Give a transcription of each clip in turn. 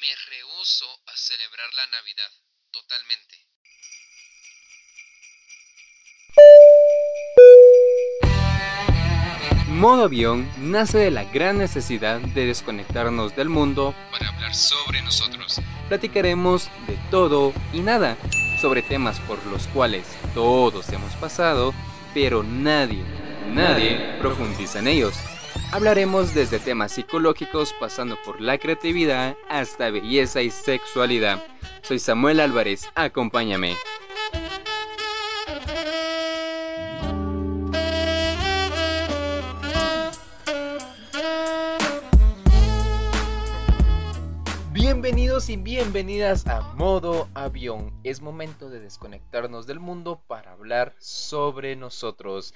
Me rehuso a celebrar la Navidad, totalmente. Modo avión nace de la gran necesidad de desconectarnos del mundo Para hablar sobre nosotros. platicaremos de todo y nada, sobre temas por los cuales todos hemos pasado, pero nadie, nadie profundiza en ellos. Hablaremos desde temas psicológicos pasando por la creatividad hasta belleza y sexualidad. Soy Samuel Álvarez, acompáñame. Bienvenidos y bienvenidas a Modo Avión. Es momento de desconectarnos del mundo para hablar sobre nosotros.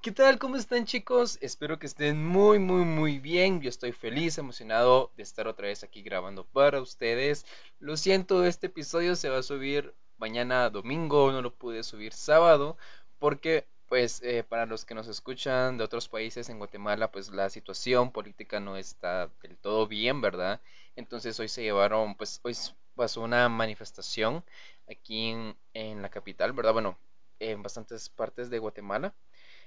¿Qué tal? ¿Cómo están chicos? Espero que estén muy muy muy bien. Yo estoy feliz, emocionado de estar otra vez aquí grabando para ustedes. Lo siento, este episodio se va a subir mañana domingo, no lo pude subir sábado porque pues eh, para los que nos escuchan de otros países en Guatemala pues la situación política no está del todo bien, ¿verdad? Entonces hoy se llevaron, pues hoy pasó una manifestación aquí en, en la capital, ¿verdad? Bueno, en bastantes partes de Guatemala.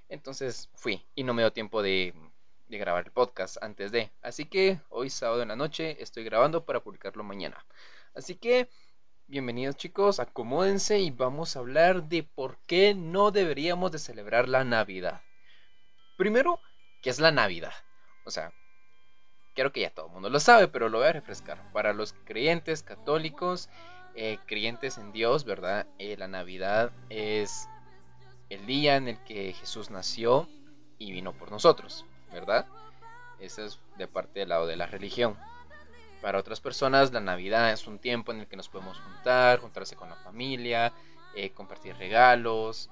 Entonces fui y no me dio tiempo de, grabar el podcast antes de. Así que hoy sábado en la noche estoy grabando para publicarlo mañana. Así que bienvenidos chicos, acomódense y vamos a hablar de por qué no deberíamos de celebrar la Navidad. Primero, ¿qué es la Navidad? O sea, creo que ya todo el mundo lo sabe, pero lo voy a refrescar. Para los creyentes católicos, eh, creyentes en Dios, ¿verdad? Eh, la Navidad es el día en el que Jesús nació y vino por nosotros, ¿verdad? Eso es de parte del lado de la religión. Para otras personas, la Navidad es un tiempo en el que nos podemos juntar, juntarse con la familia, eh, compartir regalos,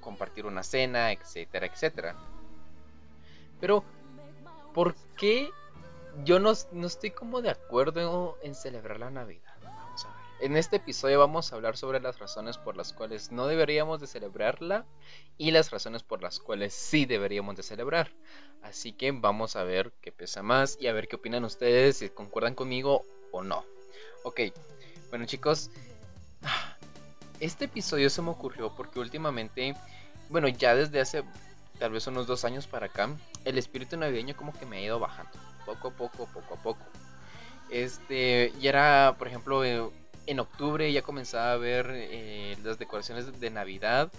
compartir una cena, etcétera, etcétera. Pero, ¿por qué yo no, no estoy como de acuerdo en celebrar la Navidad? En este episodio vamos a hablar sobre las razones por las cuales no deberíamos de celebrarla y las razones por las cuales sí deberíamos de celebrar. Así que vamos a ver qué pesa más y a ver qué opinan ustedes, si concuerdan conmigo o no. Ok, bueno chicos, este episodio se me ocurrió porque últimamente, bueno ya desde hace tal vez unos dos años para acá, el espíritu navideño como que me ha ido bajando, poco a poco, poco a poco. Este, y era, por ejemplo, eh, en octubre ya comenzaba a ver eh, las decoraciones de Navidad.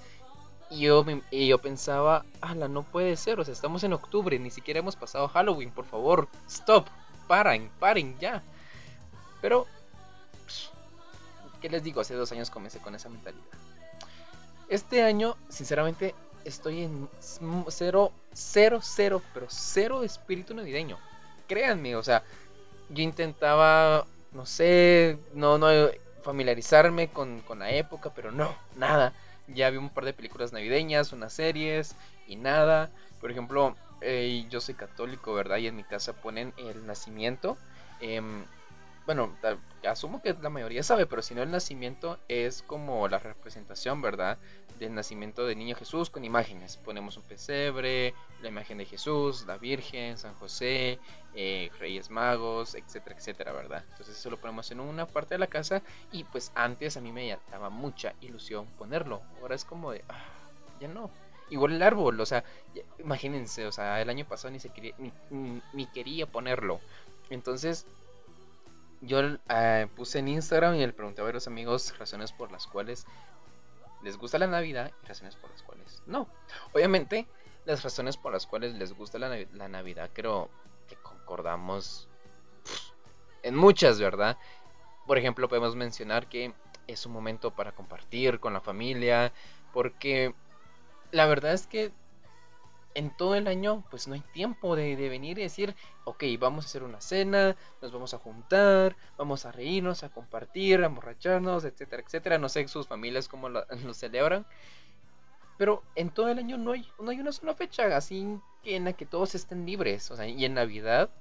Y yo, y yo pensaba, ala, no puede ser, o sea, estamos en octubre, ni siquiera hemos pasado Halloween, por favor, stop, paren, paren ya. Pero, ¿qué les digo? Hace dos años comencé con esa mentalidad. Este año, sinceramente, estoy en cero, cero, cero, pero cero espíritu navideño. Créanme, o sea, yo intentaba, no sé, no, no familiarizarme con, con la época, pero no, nada. Ya vi un par de películas navideñas, unas series y nada. Por ejemplo, eh, yo soy católico, ¿verdad? Y en mi casa ponen el nacimiento. em, bueno, asumo que la mayoría sabe, pero si no, el nacimiento es como la representación, ¿verdad? Del nacimiento del niño Jesús con imágenes. Ponemos un pesebre, la imagen de Jesús, la Virgen, San José, eh, Reyes Magos, etcétera, etcétera, ¿verdad? Entonces eso lo ponemos en una parte de la casa y pues antes a mí me daba mucha ilusión ponerlo. Ahora es como de, ah, ya no. Igual el árbol, o sea, imagínense, o sea, el año pasado ni se quería, ni, ni- ni quería ponerlo. Entonces yo eh, puse en Instagram y le pregunté a varios amigos razones por las cuales les gusta la Navidad y razones por las cuales no. Obviamente, las razones por las cuales les gusta la, la Navidad creo que concordamos en muchas, ¿verdad? Por ejemplo, podemos mencionar que es un momento para compartir con la familia, porque la verdad es que en todo el año pues no hay tiempo de, de venir y decir, ok, vamos a hacer una cena, nos vamos a juntar, vamos a reírnos, a compartir, a emborracharnos, etcétera, etcétera. No sé sus familias cómo lo, lo celebran. Pero en todo el año no hay, no hay una sola fecha así en la que todos estén libres. O sea, y en Navidad,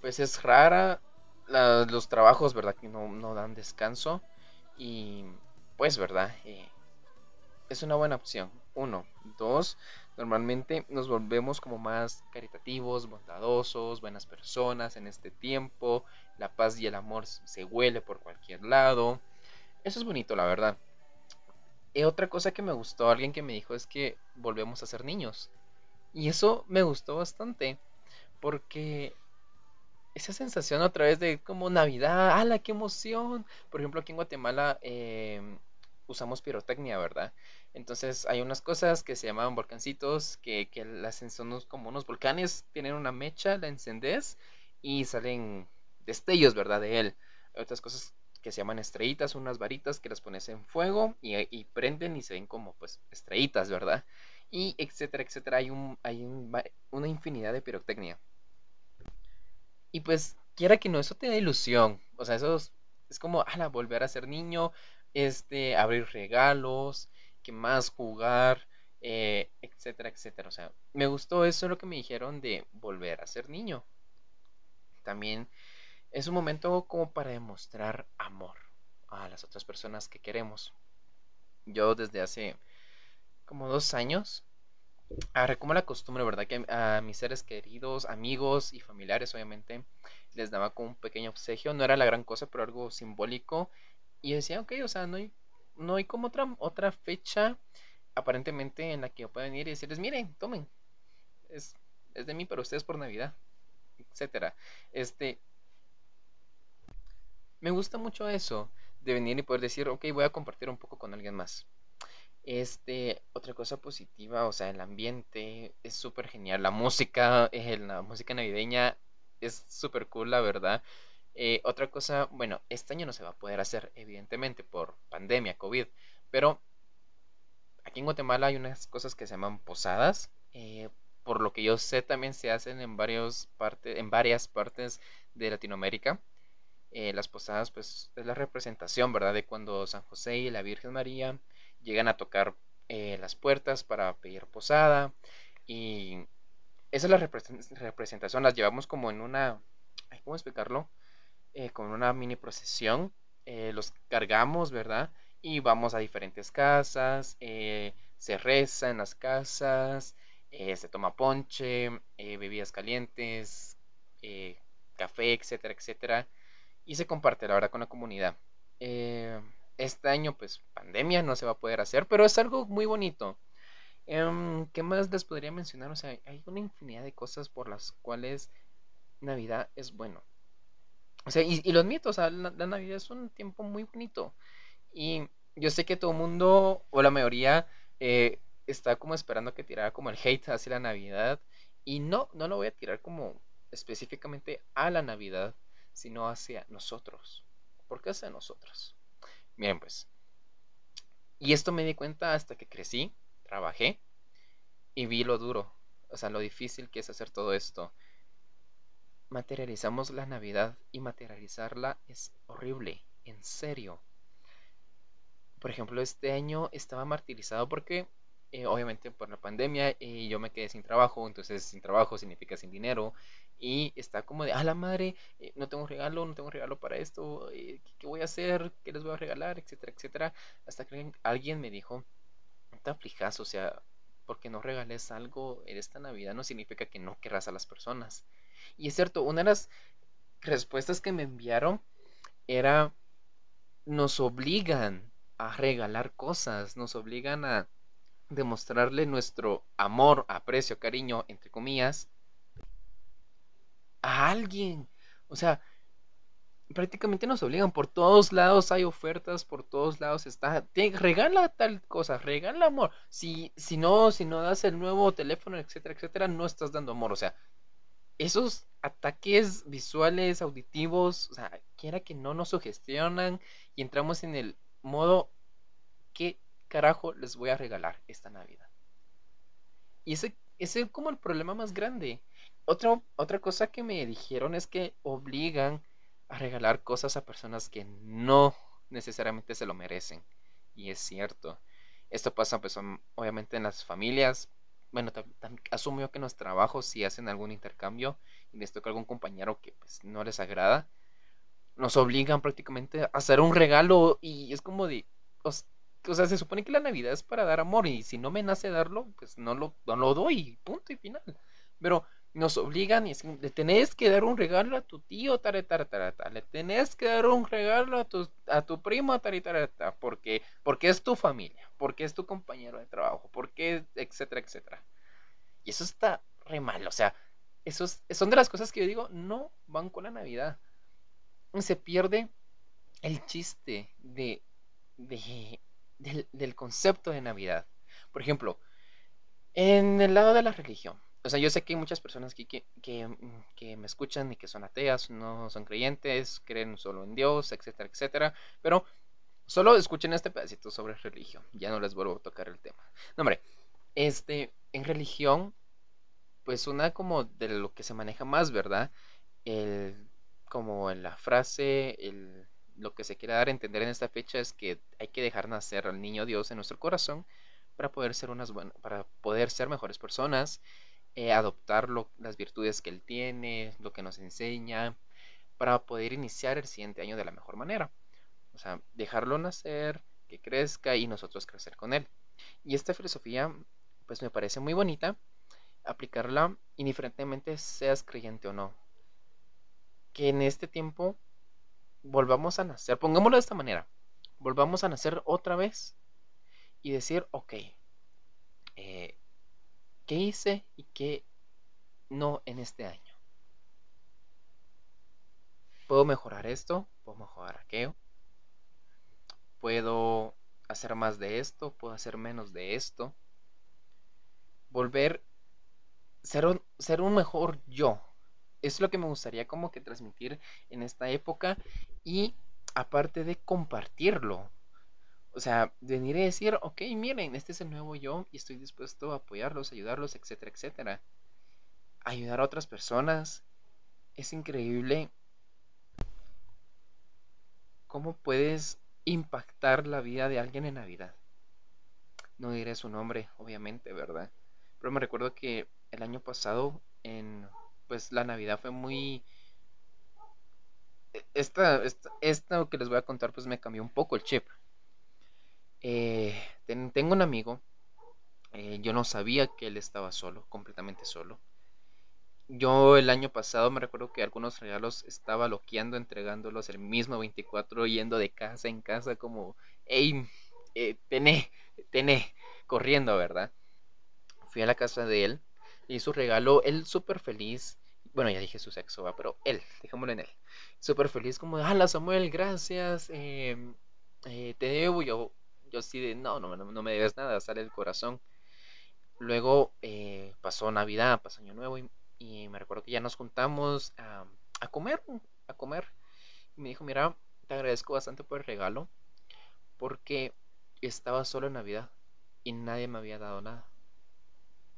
pues es rara la- los trabajos, ¿verdad? Que no, no dan descanso. Y pues, ¿verdad? Eh, es una buena opción. Uno. Dos, Normalmente nos volvemos como más caritativos, bondadosos, buenas personas en este tiempo. La paz y el amor se huele por cualquier lado. Eso es bonito, la verdad. Y otra cosa que me gustó, alguien que me dijo es que volvemos a ser niños. Y eso me gustó bastante. Porque esa sensación otra vez de como Navidad, ¡ala, qué emoción! Por ejemplo, aquí en Guatemala em, usamos pirotecnia, ¿verdad? Entonces hay unas cosas que se llaman volcancitos, que, que las son como unos volcanes, tienen una mecha, la encendes y salen destellos, ¿verdad? De él. Hay otras cosas que se llaman estrellitas, unas varitas que las pones en fuego y, prenden y se ven como pues estrellitas, ¿verdad? Y etcétera, etcétera. Hay, un, hay una infinidad de pirotecnia. Y pues, quiera que no, eso te da ilusión. O sea, eso es, como, ala, volver a ser niño, este, abrir regalos, que más jugar, eh, etcétera, etcétera. O sea, me gustó eso lo que me dijeron de volver a ser niño. También es un momento como para demostrar amor a las otras personas que queremos. Yo desde hace como dos años agarré como la costumbre, ¿verdad? Que a mis seres queridos, amigos y familiares, obviamente, les daba como un pequeño obsequio. No era la gran cosa, pero algo simbólico. Y decía, ok, o sea, no hay, no hay como otra, otra fecha aparentemente en la que yo pueda venir y decirles, miren, tomen. Es, es de mí, pero ustedes por Navidad, etcétera. Este, me gusta mucho eso, de venir y poder decir, ok, voy a compartir un poco con alguien más. Este, otra cosa positiva, o sea, el ambiente es súper genial. La música, eh, la música navideña es súper cool, la verdad. Eh, otra cosa, bueno, este año no se va a poder hacer, evidentemente, por pandemia, COVID, pero aquí en Guatemala hay unas cosas que se llaman posadas. Eh, por lo que yo sé, también se hacen en, varias partes de Latinoamérica. las posadas, pues, es la representación, ¿verdad? De cuando San José y la Virgen María llegan a tocar eh, las puertas para pedir posada y esa es la representación, las llevamos como en una, ¿cómo explicarlo? Eh, con una mini procesión, eh, los cargamos, ¿verdad? Y vamos a diferentes casas, se reza en las casas, se toma ponche, bebidas calientes, café, etcétera, etcétera, y se comparte, la verdad, con la comunidad este año, pues pandemia no se va a poder hacer, pero es algo muy bonito. Em, ¿Qué más les podría mencionar? O sea, hay una infinidad de cosas por las cuales Navidad es bueno. O sea, y, los mitos, o sea, la, Navidad es un tiempo muy bonito. Y yo sé que todo el mundo, o la mayoría, eh, está como esperando que tirara como el hate hacia la Navidad. Y no, no lo voy a tirar como específicamente a la Navidad, sino hacia nosotros. ¿Por qué hacia nosotros? Miren pues. Y esto me di cuenta hasta que crecí, trabajé y vi lo duro, o sea, lo difícil que es hacer todo esto. Materializamos la Navidad y materializarla es horrible, en serio. Por ejemplo, este año estaba martirizado porque eh, obviamente por la pandemia y yo me quedé sin trabajo, entonces sin trabajo significa sin dinero y está como de, a la madre, eh, no tengo regalo, no tengo regalo para esto, eh, ¿qué, voy a hacer? ¿Qué les voy a regalar? Etcétera, etcétera. Hasta que alguien me dijo, no te aflijas, o sea, porque no regales algo en esta Navidad no significa que no querrás a las personas. Y es cierto, una de las respuestas que me enviaron era, nos obligan a regalar cosas, nos obligan a demostrarle nuestro amor, aprecio, cariño, entre comillas, a alguien. O sea, prácticamente nos obligan. Por todos lados hay ofertas, por todos lados está. regala tal cosa, regala amor. Si, si no, si no das el nuevo teléfono, etcétera, etcétera, no estás dando amor. O sea, esos ataques visuales, auditivos, o sea, quiera que no nos sugestionan y entramos en el modo ¿qué carajo les voy a regalar esta Navidad? Y ese, ese es como el problema más grande otra cosa que me dijeron es que obligan a regalar cosas a personas que no necesariamente se lo merecen. Y es cierto. Esto pasa pues obviamente en las familias. Bueno, asumo que en los trabajos si hacen algún intercambio y les toca algún compañero que pues no les agrada, nos obligan prácticamente a hacer un regalo y es como de, o sea, se supone que la Navidad es para dar amor y si no me nace darlo, pues no lo, no lo doy, punto y final. Pero nos obligan y le tenés que dar un regalo a tu tío, le tenés que dar un regalo a tu, a tu primo, porque, porque es tu familia, porque es tu compañero de trabajo, porque, etcétera, etcétera. Y eso está re mal, o sea, esos, son de las cosas que yo digo, no van con la Navidad. Se pierde el chiste de, de del, del concepto de Navidad. Por ejemplo, en el lado de la religión, o sea, yo sé que hay muchas personas que, que, mm, que, me escuchan y que son ateas, no son creyentes, creen solo en Dios, etcétera, etcétera. Pero solo escuchen este pedacito sobre religión. Ya no les vuelvo a tocar el tema. No, hombre, este, en religión, pues una como de lo que se maneja más, ¿verdad? El, como en la frase, el, lo que se quiere dar a entender en esta fecha es que hay que dejar nacer al niño Dios en nuestro corazón para poder ser unas buenas, para poder ser mejores personas eh, adoptar las virtudes que él tiene, lo que nos enseña, para poder iniciar el siguiente año de la mejor manera. O sea, dejarlo nacer, que crezca y nosotros crecer con él. Y esta filosofía, pues me parece muy bonita, aplicarla indiferentemente seas creyente o no. Que en este tiempo volvamos a nacer, pongámoslo de esta manera, volvamos a nacer otra vez y decir, ok, eh, qué hice y qué no en este año. ¿Puedo mejorar esto? ¿Puedo mejorar aquello? ¿Puedo hacer más de esto? ¿Puedo hacer menos de esto? Volver ser un, ser un mejor yo. Es lo que me gustaría como que transmitir en esta época y aparte de compartirlo o sea, venir y decir, ok, miren, este es el nuevo yo y estoy dispuesto a apoyarlos, ayudarlos, etcétera, etcétera. Ayudar a otras personas. Es increíble cómo puedes impactar la vida de alguien en Navidad. No diré su nombre, obviamente, ¿verdad? Pero me recuerdo que el año pasado, en pues la Navidad fue muy esta, esta, esta que les voy a contar pues me cambió un poco el chip eh, tengo un amigo, eh, yo no sabía que él estaba solo, completamente solo. Yo el año pasado me recuerdo que algunos regalos estaba loqueando, entregándolos el mismo 24, yendo de casa en casa como, hey, eh, tené, tené, corriendo, ¿verdad? Fui a la casa de él y su regalo, él súper feliz, bueno, ya dije su sexo, ¿va? pero él, dejémoslo en él, súper feliz como, hala Samuel, gracias, em, te debo, yo yo sí de, no, no, no, me debes nada, sale el corazón. Luego eh, pasó Navidad, pasó Año Nuevo y, me recuerdo que ya nos juntamos a, a comer, a comer. Y me dijo, mira, te agradezco bastante por el regalo porque estaba solo en Navidad y nadie me había dado nada.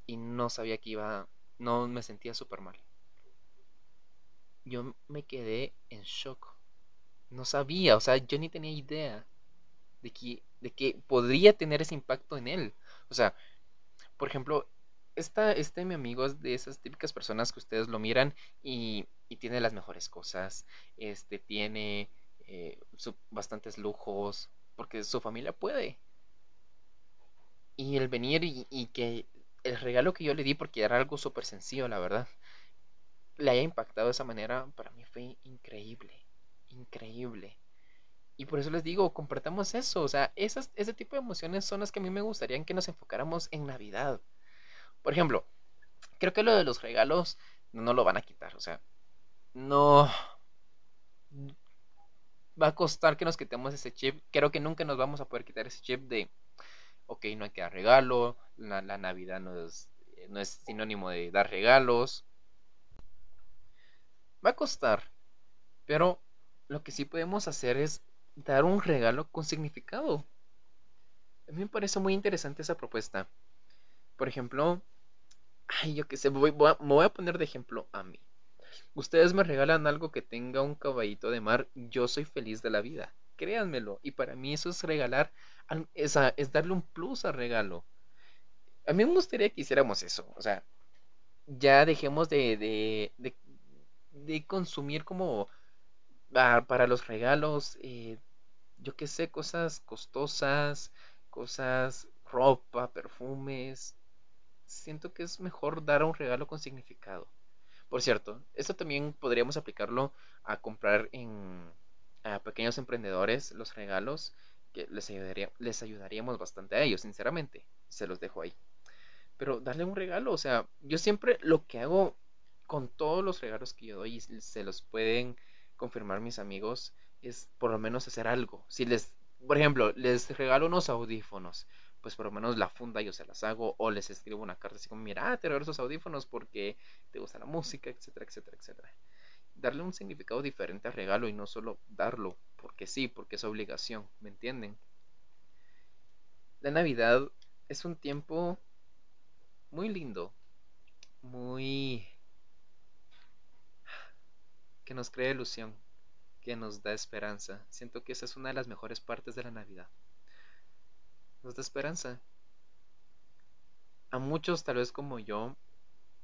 Y no sabía que iba, no me sentía súper mal. Yo me quedé en shock. No sabía, o sea, yo ni tenía idea de que, de que podría tener ese impacto en él. O sea, por ejemplo, esta, este mi amigo es de esas típicas personas que ustedes lo miran y, y tiene las mejores cosas, este, tiene eh, bastantes lujos, porque su familia puede. Y el venir y, y, que el regalo que yo le di, porque era algo súper sencillo, la verdad, le haya impactado de esa manera, para mí fue increíble, increíble. Y por eso les digo, compartamos eso. O sea, esas, ese tipo de emociones son las que a mí me gustaría que nos enfocáramos en Navidad. Por ejemplo, creo que lo de los regalos no, lo van a quitar. O sea, no va a costar que nos quitemos ese chip. Creo que nunca nos vamos a poder quitar ese chip de, ok, no hay que dar regalo, la, la Navidad no es, no es sinónimo de dar regalos. Va a costar, pero lo que sí podemos hacer es dar un regalo con significado. A mí me parece muy interesante esa propuesta. Por ejemplo, ay, yo qué sé, voy, a, me voy a poner de ejemplo a mí. Ustedes me regalan algo que tenga un caballito de mar, yo soy feliz de la vida. Créanmelo. Y para mí eso es regalar, es, darle un plus al regalo. A mí me gustaría que hiciéramos eso. O sea, ya dejemos de, de, de, de consumir como para los regalos, eh, yo qué sé, cosas costosas, cosas, ropa, perfumes. Siento que es mejor dar un regalo con significado. Por cierto, esto también podríamos aplicarlo a comprar en a pequeños emprendedores los regalos que les, ayudaría, les ayudaríamos bastante a ellos, sinceramente. Se los dejo ahí. Pero darle un regalo, o sea, yo siempre lo que hago con todos los regalos que yo doy, se los pueden confirmar mis amigos, es por lo menos hacer algo. Si les, por ejemplo, les regalo unos audífonos, pues por lo menos la funda yo se las hago o les escribo una carta así como, mira, te regalo esos audífonos porque te gusta la música, etcétera, etcétera, etcétera. Darle un significado diferente al regalo y no solo darlo porque sí, porque es obligación, ¿me entienden? La Navidad es un tiempo muy lindo, muy... que nos crea ilusión, que nos da esperanza. Siento que esa es una de las mejores partes de la Navidad nos da esperanza. A muchos, tal vez como yo,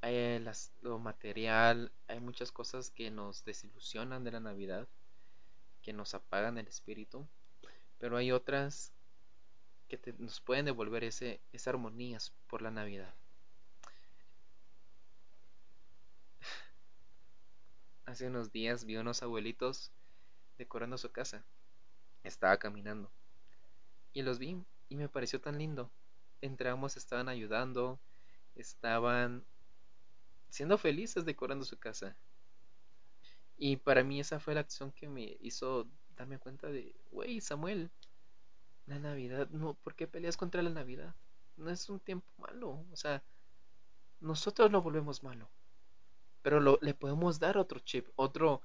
hay lo material, hay muchas cosas que nos desilusionan de la Navidad, que nos apagan el espíritu, pero hay otras que nos pueden devolver ese, esa armonía por la Navidad. Hace unos días vi unos abuelitos decorando su casa. Estaba caminando y los vi y me pareció tan lindo. Entramos, estaban ayudando, estaban siendo felices decorando su casa. Y para mí esa fue la acción que me hizo darme cuenta de, wey, Samuel, la Navidad, no, ¿por qué peleas contra la Navidad? No es un tiempo malo, o sea, nosotros lo volvemos malo. Pero lo, le podemos dar otro chip, otro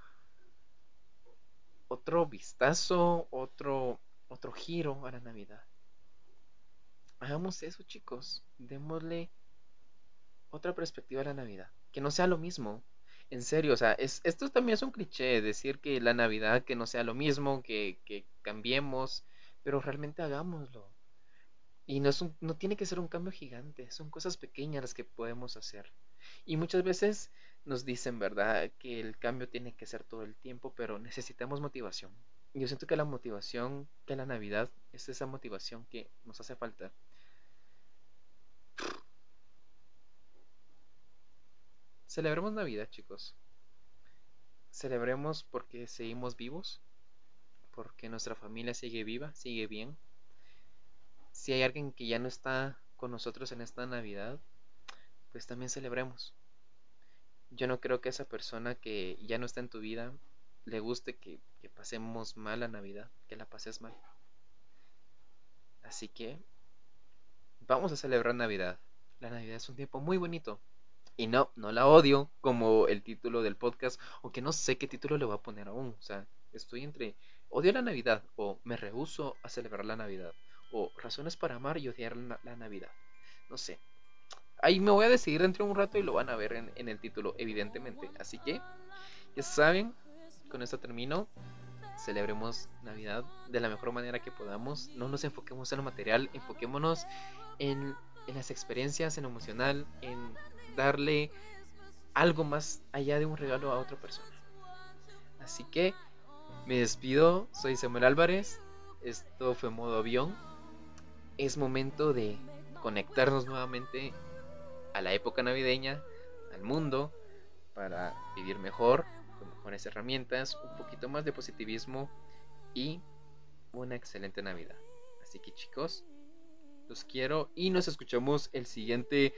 otro vistazo, otro otro giro a la Navidad. Hagamos eso, chicos. Démosle otra perspectiva a la Navidad. Que no sea lo mismo. En serio, o sea, esto también es un cliché, decir que la Navidad que no sea lo mismo, que, cambiemos, pero realmente hagámoslo. Y no, es no tiene que ser un cambio gigante, son cosas pequeñas las que podemos hacer. Y muchas veces nos dicen, ¿verdad?, que el cambio tiene que ser todo el tiempo, pero necesitamos motivación. Yo siento que la motivación, que la Navidad es esa motivación que nos hace falta. Celebremos Navidad, chicos. Celebremos porque seguimos vivos, porque nuestra familia sigue viva, sigue bien. Si hay alguien que ya no está con nosotros en esta Navidad, pues también celebremos. Yo no creo que esa persona que ya no está en tu vida le guste que, pasemos mal la Navidad, que la pases mal. Así que vamos a celebrar Navidad. La Navidad es un tiempo muy bonito. Y no, no la odio como el título del podcast, aunque no sé qué título le voy a poner aún. O sea, estoy entre odio la Navidad o me rehuso a celebrar la Navidad o razones para amar y odiar la, Navidad. No sé. Ahí me voy a decidir dentro de un rato y lo van a ver en, en el título, evidentemente. Así que, ya saben, con esto termino. Celebremos Navidad de la mejor manera que podamos. No nos enfoquemos en lo material, enfoquémonos en, en las experiencias, en lo emocional, en darle algo más allá de un regalo a otra persona. Así que me despido, soy Samuel Álvarez, esto fue modo avión. Es momento de conectarnos nuevamente a la época navideña, al mundo, para vivir mejor, mejores herramientas, un poquito más de positivismo y una excelente Navidad. Así que chicos, los quiero y nos escuchamos el siguiente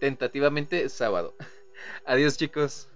tentativamente sábado. Adiós chicos.